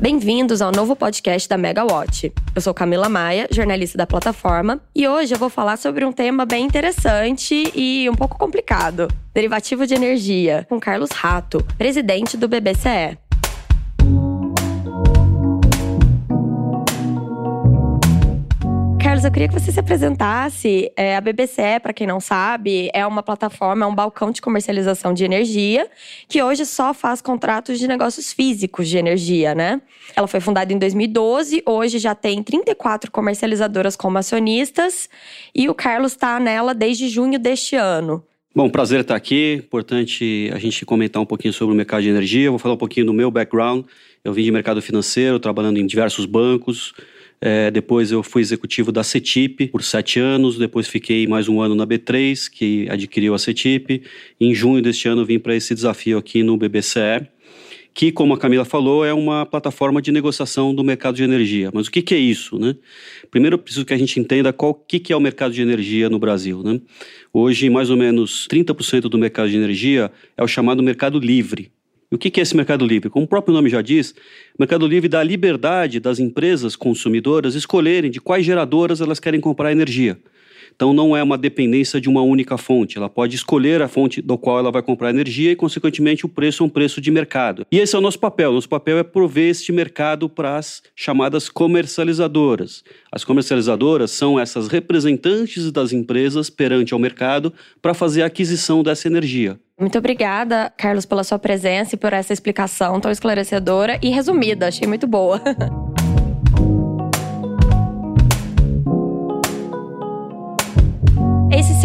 Bem-vindos ao novo podcast da Megawatt. Eu sou Camila Maia, jornalista da plataforma, e hoje eu vou falar sobre um tema bem interessante e um pouco complicado: derivativo de energia, com Carlos Rato, presidente do BBCE. Carlos, eu queria que você se apresentasse. É, a BBCE, para quem não sabe, é uma plataforma, é um balcão de comercialização de energia que hoje só faz contratos de negócios físicos de energia, né? Ela foi fundada em 2012, hoje já tem 34 comercializadoras como acionistas e o Carlos está nela desde junho deste ano. Bom, prazer estar aqui. Importante a gente comentar um pouquinho sobre o mercado de energia. Vou falar um pouquinho do meu background. Eu vim de mercado financeiro, trabalhando em diversos bancos. É, depois eu fui executivo da CETIP por sete anos, depois fiquei mais um ano na B3, que adquiriu a CETIP. Em junho deste ano vim para esse desafio aqui no BBCE, que, como a Camila falou, é uma plataforma de negociação do mercado de energia. Mas o que, que é isso? Né? Primeiro eu preciso que a gente entenda qual que, que é o mercado de energia no Brasil. Né? Hoje, mais ou menos 30% do mercado de energia é o chamado mercado livre. E o que é esse mercado livre? Como o próprio nome já diz, mercado livre dá a liberdade das empresas consumidoras escolherem de quais geradoras elas querem comprar energia. Então não é uma dependência de uma única fonte. Ela pode escolher a fonte do qual ela vai comprar energia e, consequentemente, o preço é um preço de mercado. E esse é o nosso papel. Nosso papel é prover este mercado para as chamadas comercializadoras. As comercializadoras são essas representantes das empresas perante ao mercado para fazer a aquisição dessa energia. Muito obrigada, Carlos, pela sua presença e por essa explicação tão esclarecedora e resumida. Achei muito boa.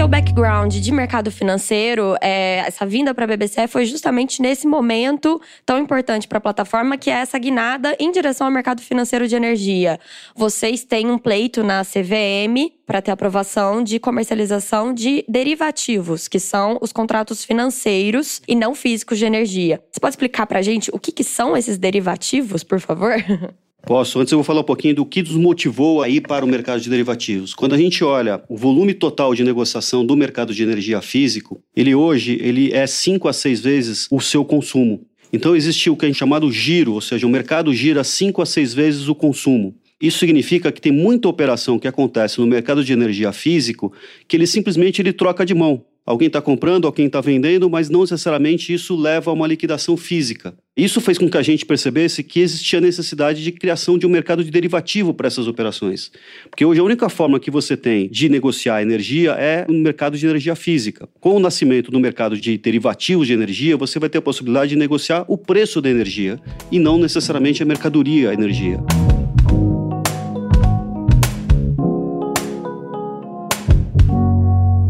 seu background de mercado financeiro, é, essa vinda para a BBC foi justamente nesse momento tão importante para a plataforma, que é essa guinada em direção ao mercado financeiro de energia. Vocês têm um pleito na CVM para ter aprovação de comercialização de derivativos, que são os contratos financeiros e não físicos de energia. Você pode explicar para a gente o que, que são esses derivativos, por favor? Posso. Antes eu vou falar um pouquinho do que nos motivou a ir para o mercado de derivativos. Quando a gente olha o volume total de negociação do mercado de energia físico, ele hoje ele é 5 a 6 vezes o seu consumo. Então existe o que a gente chama de giro, ou seja, o mercado gira 5 a 6 vezes o consumo. Isso significa que tem muita operação que acontece no mercado de energia físico que ele simplesmente ele troca de mão. Alguém está comprando, alguém está vendendo, mas não necessariamente isso leva a uma liquidação física. Isso fez com que a gente percebesse que existia necessidade de criação de um mercado de derivativo para essas operações. Porque hoje a única forma que você tem de negociar energia é no mercado de energia física. Com o nascimento do mercado de derivativos de energia, você vai ter a possibilidade de negociar o preço da energia e não necessariamente a mercadoria, a energia.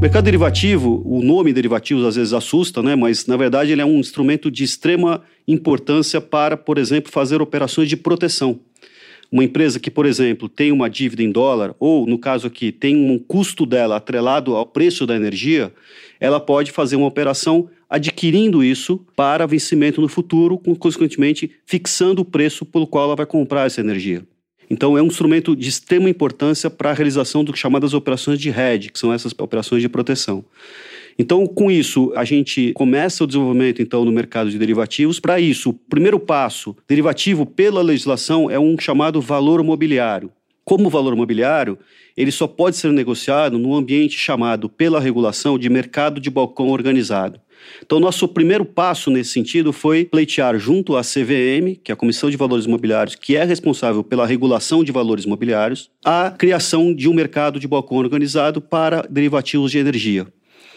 Mercado derivativo, o nome derivativos às vezes assusta, né? mas na verdade ele é um instrumento de extrema importância para, por exemplo, fazer operações de proteção. Uma empresa que, por exemplo, tem uma dívida em dólar, ou no caso aqui, tem um custo dela atrelado ao preço da energia, ela pode fazer uma operação adquirindo isso para vencimento no futuro, consequentemente fixando o preço pelo qual ela vai comprar essa energia. Então, é um instrumento de extrema importância para a realização do chamadas operações de hedge, que são essas operações de proteção. Então, com isso, a gente começa o desenvolvimento então no mercado de derivativos. Para isso, o primeiro passo, derivativo pela legislação é um chamado valor mobiliário. Como valor mobiliário, ele só pode ser negociado no ambiente chamado pela regulação de mercado de balcão organizado. Então, nosso primeiro passo nesse sentido foi pleitear junto à CVM, que é a Comissão de Valores Imobiliários, que é responsável pela regulação de valores imobiliários, a criação de um mercado de balcão organizado para derivativos de energia.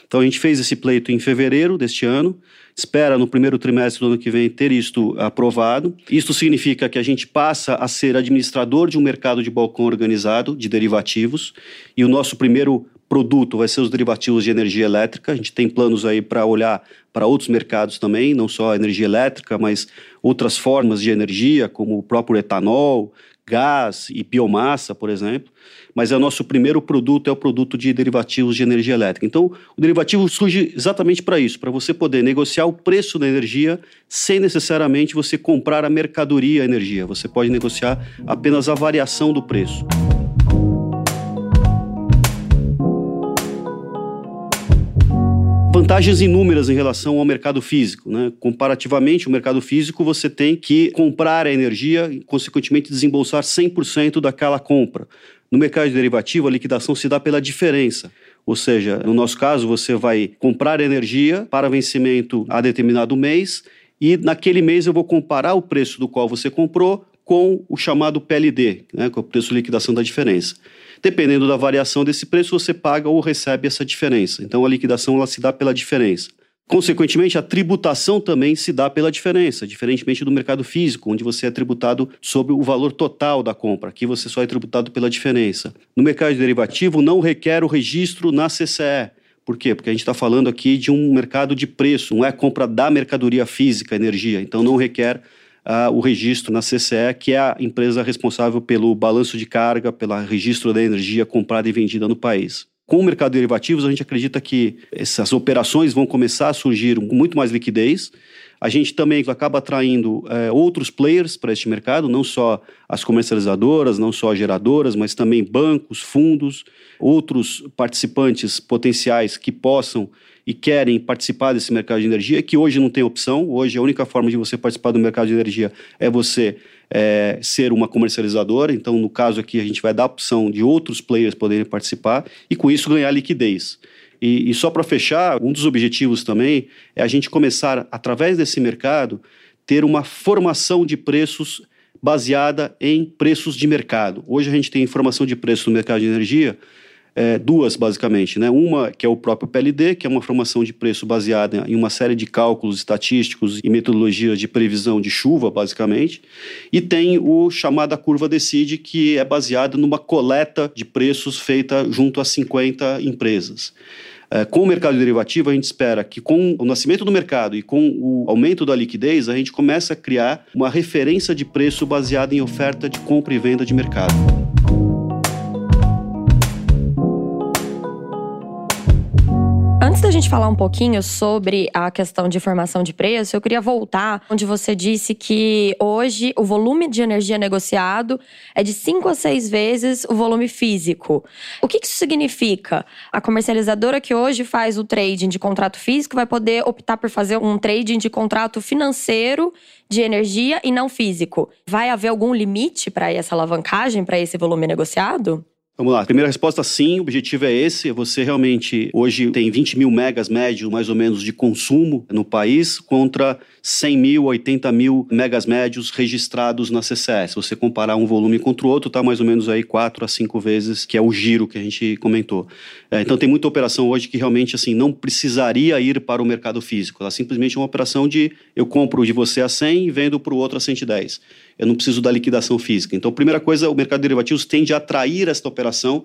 Então, a gente fez esse pleito em fevereiro deste ano, espera no primeiro trimestre do ano que vem ter isto aprovado. Isto significa que a gente passa a ser administrador de um mercado de balcão organizado de derivativos, e o nosso primeiro produto vai ser os derivativos de energia elétrica. A gente tem planos aí para olhar para outros mercados também, não só a energia elétrica, mas outras formas de energia, como o próprio etanol, gás e biomassa, por exemplo. Mas é o nosso primeiro produto é o produto de derivativos de energia elétrica. Então, o derivativo surge exatamente para isso, para você poder negociar o preço da energia sem necessariamente você comprar a mercadoria a energia. Você pode negociar apenas a variação do preço. Vantagens inúmeras em relação ao mercado físico. Né? Comparativamente, o mercado físico você tem que comprar a energia e, consequentemente, desembolsar 100% daquela compra. No mercado de derivativo, a liquidação se dá pela diferença. Ou seja, no nosso caso, você vai comprar energia para vencimento a determinado mês e naquele mês eu vou comparar o preço do qual você comprou com o chamado PLD, né, o preço de liquidação da diferença. Dependendo da variação desse preço, você paga ou recebe essa diferença. Então a liquidação ela se dá pela diferença. Consequentemente, a tributação também se dá pela diferença, diferentemente do mercado físico, onde você é tributado sobre o valor total da compra. Aqui você só é tributado pela diferença. No mercado de derivativo, não requer o registro na CCE. Por quê? Porque a gente está falando aqui de um mercado de preço, não é compra da mercadoria física, energia. Então, não requer uh, o registro na CCE, que é a empresa responsável pelo balanço de carga, pelo registro da energia comprada e vendida no país. Com o mercado de derivativos, a gente acredita que essas operações vão começar a surgir com muito mais liquidez. A gente também acaba atraindo é, outros players para este mercado, não só as comercializadoras, não só as geradoras, mas também bancos, fundos, outros participantes potenciais que possam e querem participar desse mercado de energia, que hoje não tem opção. Hoje a única forma de você participar do mercado de energia é você é, ser uma comercializadora. Então, no caso aqui, a gente vai dar a opção de outros players poderem participar e com isso ganhar liquidez. E, e só para fechar, um dos objetivos também é a gente começar, através desse mercado, ter uma formação de preços baseada em preços de mercado. Hoje a gente tem informação de preço no mercado de energia é, duas, basicamente. Né? Uma que é o próprio PLD, que é uma formação de preço baseada em uma série de cálculos estatísticos e metodologias de previsão de chuva, basicamente. E tem o chamada curva Decide, que é baseada numa coleta de preços feita junto a 50 empresas. É, com o mercado derivativo, a gente espera que com o nascimento do mercado e com o aumento da liquidez, a gente comece a criar uma referência de preço baseada em oferta de compra e venda de mercado. Antes da gente falar um pouquinho sobre a questão de formação de preço, eu queria voltar onde você disse que hoje o volume de energia negociado é de 5 a 6 vezes o volume físico. O que isso significa? A comercializadora que hoje faz o trading de contrato físico vai poder optar por fazer um trading de contrato financeiro de energia e não físico. Vai haver algum limite para essa alavancagem, para esse volume negociado? Vamos lá. Primeira resposta, sim. O objetivo é esse. Você realmente hoje tem 20 mil megas médio, mais ou menos, de consumo no país, contra 100 mil, 80 mil megas médios registrados na CCS. Se você comparar um volume contra o outro, está mais ou menos aí 4 a 5 vezes, que é o giro que a gente comentou. É, então tem muita operação hoje que realmente assim não precisaria ir para o mercado físico. Ela simplesmente é uma operação de eu compro de você a 100 e vendo para o outro a 110 eu não preciso da liquidação física. Então, primeira coisa, o mercado de derivativos tende a atrair esta operação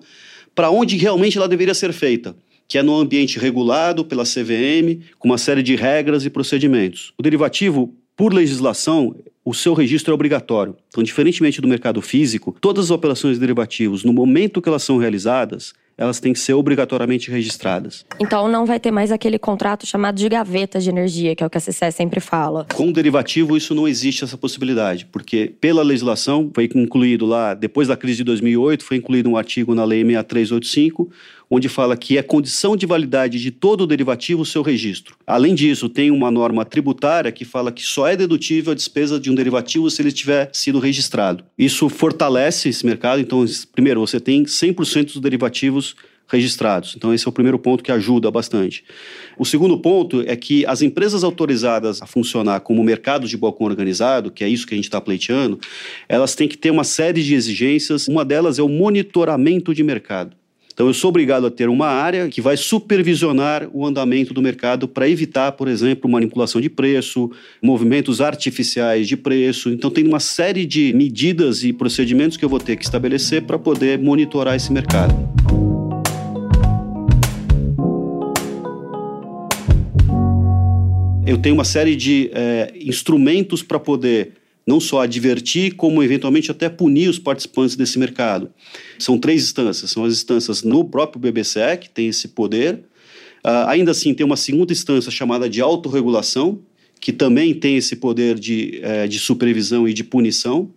para onde realmente ela deveria ser feita, que é no ambiente regulado pela CVM, com uma série de regras e procedimentos. O derivativo, por legislação, o seu registro é obrigatório. Então, diferentemente do mercado físico, todas as operações de derivativos, no momento que elas são realizadas, elas têm que ser obrigatoriamente registradas. Então não vai ter mais aquele contrato chamado de gaveta de energia, que é o que a CCE sempre fala. Com derivativo, isso não existe essa possibilidade, porque pela legislação foi incluído lá, depois da crise de 2008, foi incluído um artigo na Lei 6385, onde fala que é condição de validade de todo derivativo o seu registro. Além disso, tem uma norma tributária que fala que só é dedutível a despesa de um derivativo se ele tiver sido registrado. Isso fortalece esse mercado, então, primeiro, você tem 100% dos derivativos registrados. Então, esse é o primeiro ponto que ajuda bastante. O segundo ponto é que as empresas autorizadas a funcionar como mercado de balcão organizado, que é isso que a gente está pleiteando, elas têm que ter uma série de exigências. Uma delas é o monitoramento de mercado. Então, eu sou obrigado a ter uma área que vai supervisionar o andamento do mercado para evitar, por exemplo, manipulação de preço, movimentos artificiais de preço. Então, tem uma série de medidas e procedimentos que eu vou ter que estabelecer para poder monitorar esse mercado. Eu tenho uma série de é, instrumentos para poder não só advertir, como eventualmente até punir os participantes desse mercado. São três instâncias, são as instâncias no próprio BBCE, que tem esse poder. Uh, ainda assim, tem uma segunda instância chamada de autorregulação, que também tem esse poder de, é, de supervisão e de punição.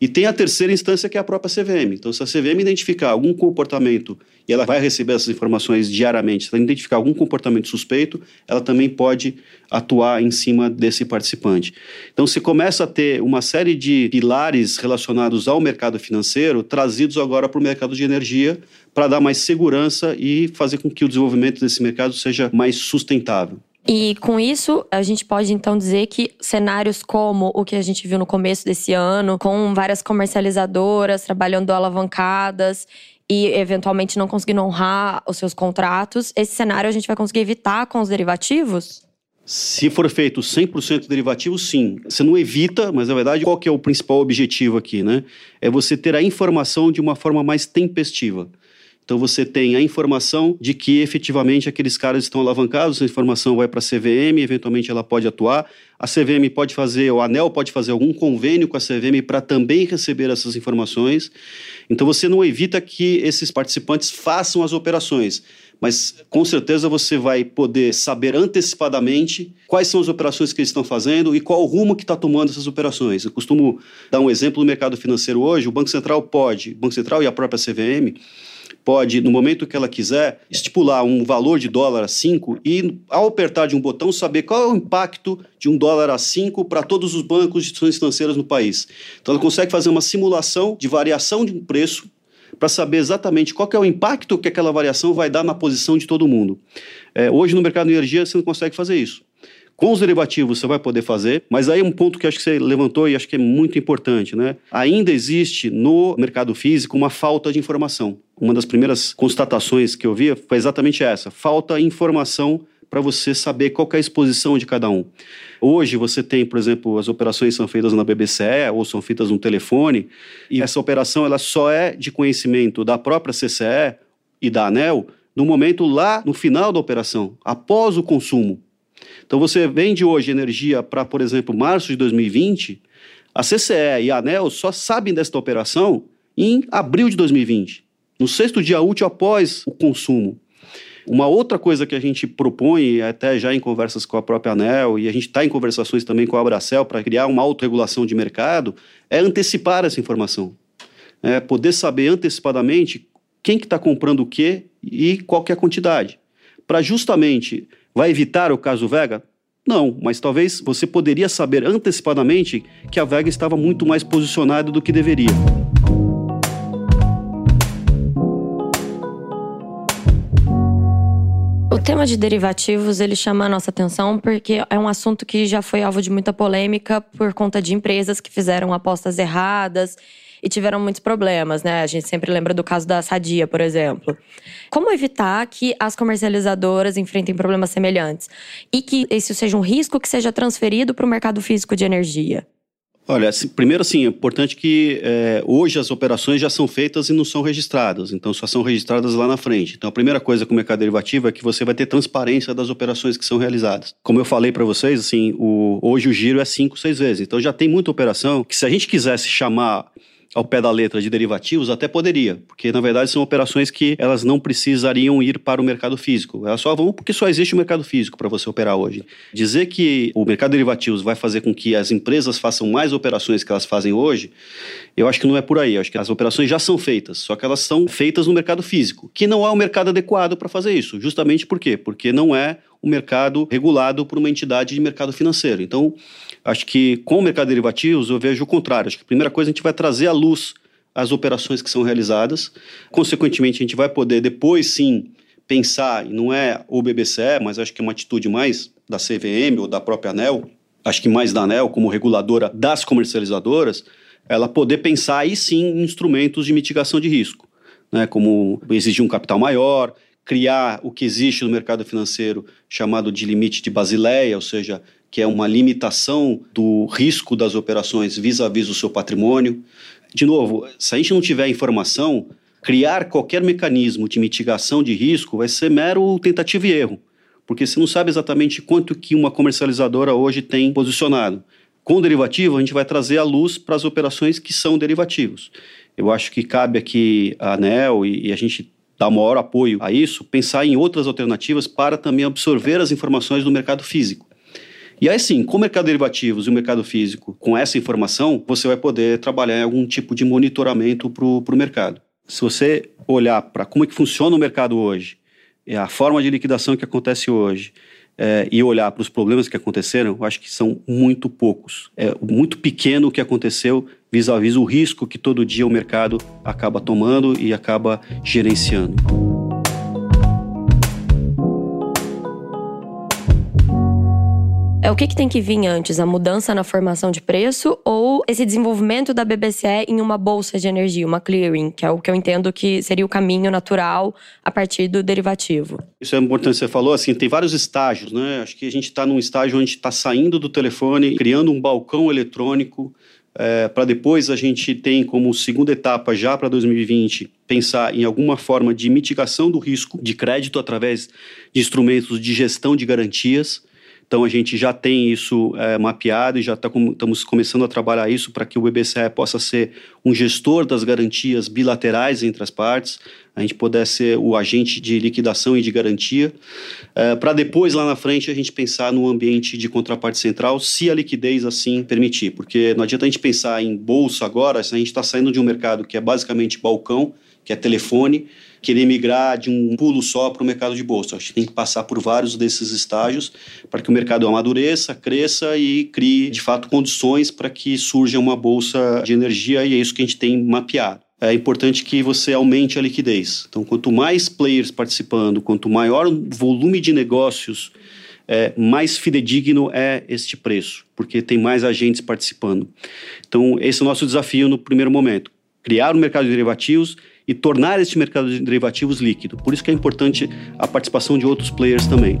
E tem a terceira instância, que é a própria CVM. Então, se a CVM identificar algum comportamento, e ela vai receber essas informações diariamente, se ela identificar algum comportamento suspeito, ela também pode atuar em cima desse participante. Então, se começa a ter uma série de pilares relacionados ao mercado financeiro, trazidos agora para o mercado de energia, para dar mais segurança e fazer com que o desenvolvimento desse mercado seja mais sustentável. E com isso, a gente pode então dizer que cenários como o que a gente viu no começo desse ano, com várias comercializadoras trabalhando alavancadas e eventualmente não conseguindo honrar os seus contratos, esse cenário a gente vai conseguir evitar com os derivativos? Se for feito 100% derivativo, sim. Você não evita, mas na verdade, qual que é o principal objetivo aqui, né? É você ter a informação de uma forma mais tempestiva. Então você tem a informação de que efetivamente aqueles caras estão alavancados, essa informação vai para a CVM, eventualmente ela pode atuar. A CVM pode fazer, o ANEL pode fazer algum convênio com a CVM para também receber essas informações. Então você não evita que esses participantes façam as operações, mas com certeza você vai poder saber antecipadamente quais são as operações que eles estão fazendo e qual o rumo que está tomando essas operações. Eu costumo dar um exemplo no mercado financeiro hoje, o Banco Central pode, o Banco Central e a própria CVM pode, no momento que ela quiser, estipular um valor de dólar a 5 e, ao apertar de um botão, saber qual é o impacto de um dólar a 5 para todos os bancos e instituições financeiras no país. Então, ela consegue fazer uma simulação de variação de um preço para saber exatamente qual é o impacto que aquela variação vai dar na posição de todo mundo. É, hoje, no mercado de energia, você não consegue fazer isso. Com os derivativos você vai poder fazer, mas aí um ponto que acho que você levantou e acho que é muito importante, né? Ainda existe no mercado físico uma falta de informação. Uma das primeiras constatações que eu vi foi exatamente essa: falta informação para você saber qual é a exposição de cada um. Hoje você tem, por exemplo, as operações são feitas na BBCE ou são feitas no telefone, e essa operação ela só é de conhecimento da própria CCE e da ANEL no momento lá no final da operação, após o consumo. Então você vende hoje energia para, por exemplo, março de 2020, a CCE e a ANEL só sabem desta operação em abril de 2020, no sexto dia útil após o consumo. Uma outra coisa que a gente propõe, até já em conversas com a própria ANEL, e a gente está em conversações também com a Abracel para criar uma autorregulação de mercado, é antecipar essa informação. É poder saber antecipadamente quem que está comprando o quê e qual que é a quantidade. Para justamente Vai evitar o caso Vega? Não, mas talvez você poderia saber antecipadamente que a Vega estava muito mais posicionada do que deveria. O tema de derivativos ele chama a nossa atenção porque é um assunto que já foi alvo de muita polêmica por conta de empresas que fizeram apostas erradas e tiveram muitos problemas, né? A gente sempre lembra do caso da Sadia, por exemplo. Como evitar que as comercializadoras enfrentem problemas semelhantes e que isso seja um risco que seja transferido para o mercado físico de energia? Olha, primeiro assim, é importante que é, hoje as operações já são feitas e não são registradas, então só são registradas lá na frente. Então a primeira coisa com o mercado derivativo é que você vai ter transparência das operações que são realizadas. Como eu falei para vocês, assim, o, hoje o giro é cinco, seis vezes. Então já tem muita operação que se a gente quisesse chamar ao pé da letra de derivativos, até poderia, porque na verdade são operações que elas não precisariam ir para o mercado físico. Elas só vão porque só existe o mercado físico para você operar hoje. Dizer que o mercado de derivativos vai fazer com que as empresas façam mais operações que elas fazem hoje, eu acho que não é por aí. Eu acho que as operações já são feitas, só que elas são feitas no mercado físico, que não é o mercado adequado para fazer isso. Justamente por quê? Porque não é o mercado regulado por uma entidade de mercado financeiro. Então, acho que com o mercado de derivativos eu vejo o contrário. Acho que a primeira coisa a gente vai trazer à luz as operações que são realizadas. Consequentemente, a gente vai poder depois sim pensar, e não é o BBCE, mas acho que é uma atitude mais da CVM ou da própria ANEL, acho que mais da ANEL como reguladora das comercializadoras, ela poder pensar aí sim em instrumentos de mitigação de risco, né, como exigir um capital maior, criar o que existe no mercado financeiro chamado de limite de Basileia, ou seja, que é uma limitação do risco das operações vis-à-vis do seu patrimônio. De novo, se a gente não tiver informação, criar qualquer mecanismo de mitigação de risco vai ser mero tentativa e erro, porque você não sabe exatamente quanto que uma comercializadora hoje tem posicionado. Com derivativo, a gente vai trazer a luz para as operações que são derivativos. Eu acho que cabe aqui a ANEL e, e a gente dar maior apoio a isso, pensar em outras alternativas para também absorver as informações do mercado físico. E aí sim, com o mercado de derivativos e o mercado físico, com essa informação, você vai poder trabalhar em algum tipo de monitoramento para o mercado. Se você olhar para como é que funciona o mercado hoje, é a forma de liquidação que acontece hoje, é, e olhar para os problemas que aconteceram, eu acho que são muito poucos. É muito pequeno o que aconteceu vis-à-vis -vis o risco que todo dia o mercado acaba tomando e acaba gerenciando. O que, que tem que vir antes? A mudança na formação de preço ou esse desenvolvimento da BBCE em uma bolsa de energia, uma clearing, que é o que eu entendo que seria o caminho natural a partir do derivativo? Isso é importante, você falou assim, tem vários estágios, né? Acho que a gente está num estágio onde está saindo do telefone, criando um balcão eletrônico, é, para depois a gente tem como segunda etapa, já para 2020, pensar em alguma forma de mitigação do risco de crédito através de instrumentos de gestão de garantias. Então a gente já tem isso é, mapeado e já tá com, estamos começando a trabalhar isso para que o BBCE possa ser um gestor das garantias bilaterais entre as partes, a gente puder ser o agente de liquidação e de garantia, é, para depois lá na frente a gente pensar no ambiente de contraparte central, se a liquidez assim permitir, porque não adianta a gente pensar em bolsa agora, se a gente está saindo de um mercado que é basicamente balcão, que é telefone, querer migrar de um pulo só para o mercado de bolsa. A gente tem que passar por vários desses estágios para que o mercado amadureça, cresça e crie, de fato, condições para que surja uma bolsa de energia e é isso que a gente tem mapeado. É importante que você aumente a liquidez. Então, quanto mais players participando, quanto maior o volume de negócios, é, mais fidedigno é este preço, porque tem mais agentes participando. Então, esse é o nosso desafio no primeiro momento: criar um mercado de derivativos e tornar este mercado de derivativos líquido. Por isso que é importante a participação de outros players também.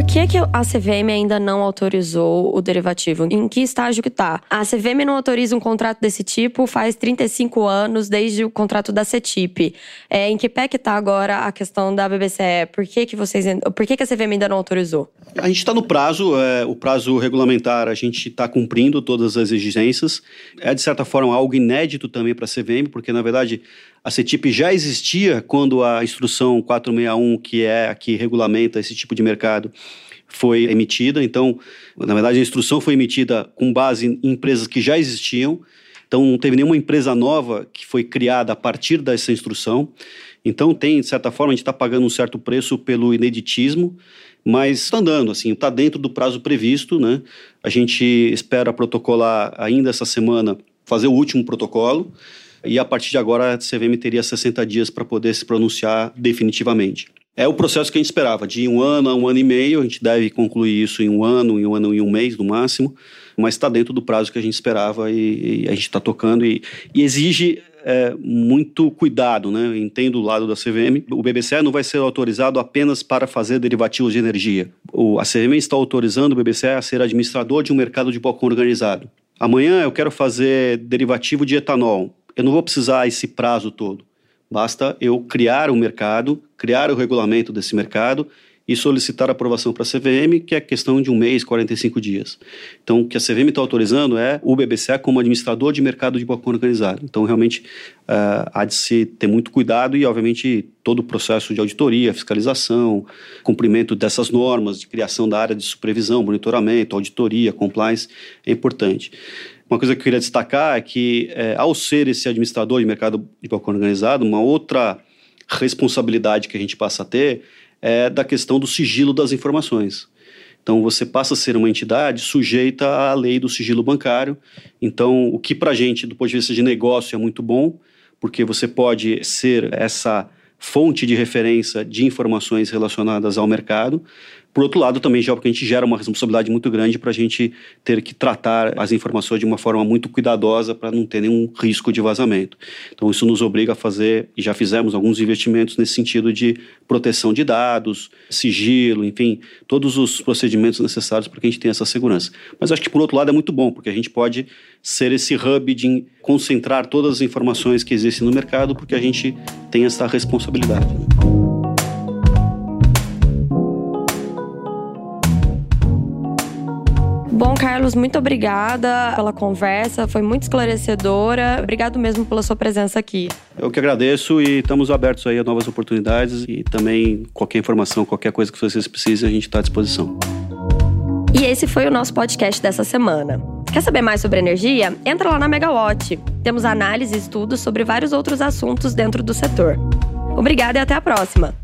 Por que, que a CVM ainda não autorizou o derivativo? Em que estágio que está? A CVM não autoriza um contrato desse tipo faz 35 anos, desde o contrato da CETIP. É, em que pé que está agora a questão da BBCE? Por que, que, vocês, por que, que a CVM ainda não autorizou? A gente está no prazo, é, o prazo regulamentar, a gente está cumprindo todas as exigências. É, de certa forma, algo inédito também para a CVM, porque, na verdade, a CETIP já existia quando a instrução 461, que é a que regulamenta esse tipo de mercado, foi emitida. Então, na verdade, a instrução foi emitida com base em empresas que já existiam. Então, não teve nenhuma empresa nova que foi criada a partir dessa instrução. Então, tem, de certa forma, a gente está pagando um certo preço pelo ineditismo, mas está andando, assim, está dentro do prazo previsto, né? A gente espera protocolar ainda essa semana, fazer o último protocolo, e a partir de agora a CVM teria 60 dias para poder se pronunciar definitivamente. É o processo que a gente esperava, de um ano a um ano e meio, a gente deve concluir isso em um ano, em um ano e um mês no máximo, mas está dentro do prazo que a gente esperava e, e a gente está tocando e, e exige é, muito cuidado, né? Entendo o lado da CVM. O BBCE não vai ser autorizado apenas para fazer derivativos de energia. O, a CVM está autorizando o BBCE a ser administrador de um mercado de balcão organizado. Amanhã eu quero fazer derivativo de etanol eu não vou precisar esse prazo todo. Basta eu criar o um mercado, criar o regulamento desse mercado e solicitar aprovação para a CVM, que é questão de um mês, 45 dias. Então, o que a CVM está autorizando é o BBCE como administrador de mercado de balcão organizado. Então, realmente, uh, há de se ter muito cuidado e, obviamente, todo o processo de auditoria, fiscalização, cumprimento dessas normas de criação da área de supervisão, monitoramento, auditoria, compliance, é importante. Uma coisa que eu queria destacar é que, é, ao ser esse administrador de mercado de balcão organizado, uma outra responsabilidade que a gente passa a ter é da questão do sigilo das informações. Então, você passa a ser uma entidade sujeita à lei do sigilo bancário. Então, o que para a gente, do ponto de vista de negócio, é muito bom, porque você pode ser essa fonte de referência de informações relacionadas ao mercado, por outro lado, também já porque a gente gera uma responsabilidade muito grande para a gente ter que tratar as informações de uma forma muito cuidadosa para não ter nenhum risco de vazamento. Então, isso nos obriga a fazer, e já fizemos alguns investimentos nesse sentido de proteção de dados, sigilo, enfim, todos os procedimentos necessários para que a gente tenha essa segurança. Mas acho que, por outro lado, é muito bom, porque a gente pode ser esse hub de concentrar todas as informações que existem no mercado, porque a gente tem essa responsabilidade. Bom, Carlos, muito obrigada pela conversa, foi muito esclarecedora. Obrigado mesmo pela sua presença aqui. Eu que agradeço e estamos abertos aí a novas oportunidades e também qualquer informação, qualquer coisa que vocês precisem, a gente está à disposição. E esse foi o nosso podcast dessa semana. Quer saber mais sobre energia? Entra lá na Megawatt. Temos análise e estudos sobre vários outros assuntos dentro do setor. Obrigada e até a próxima!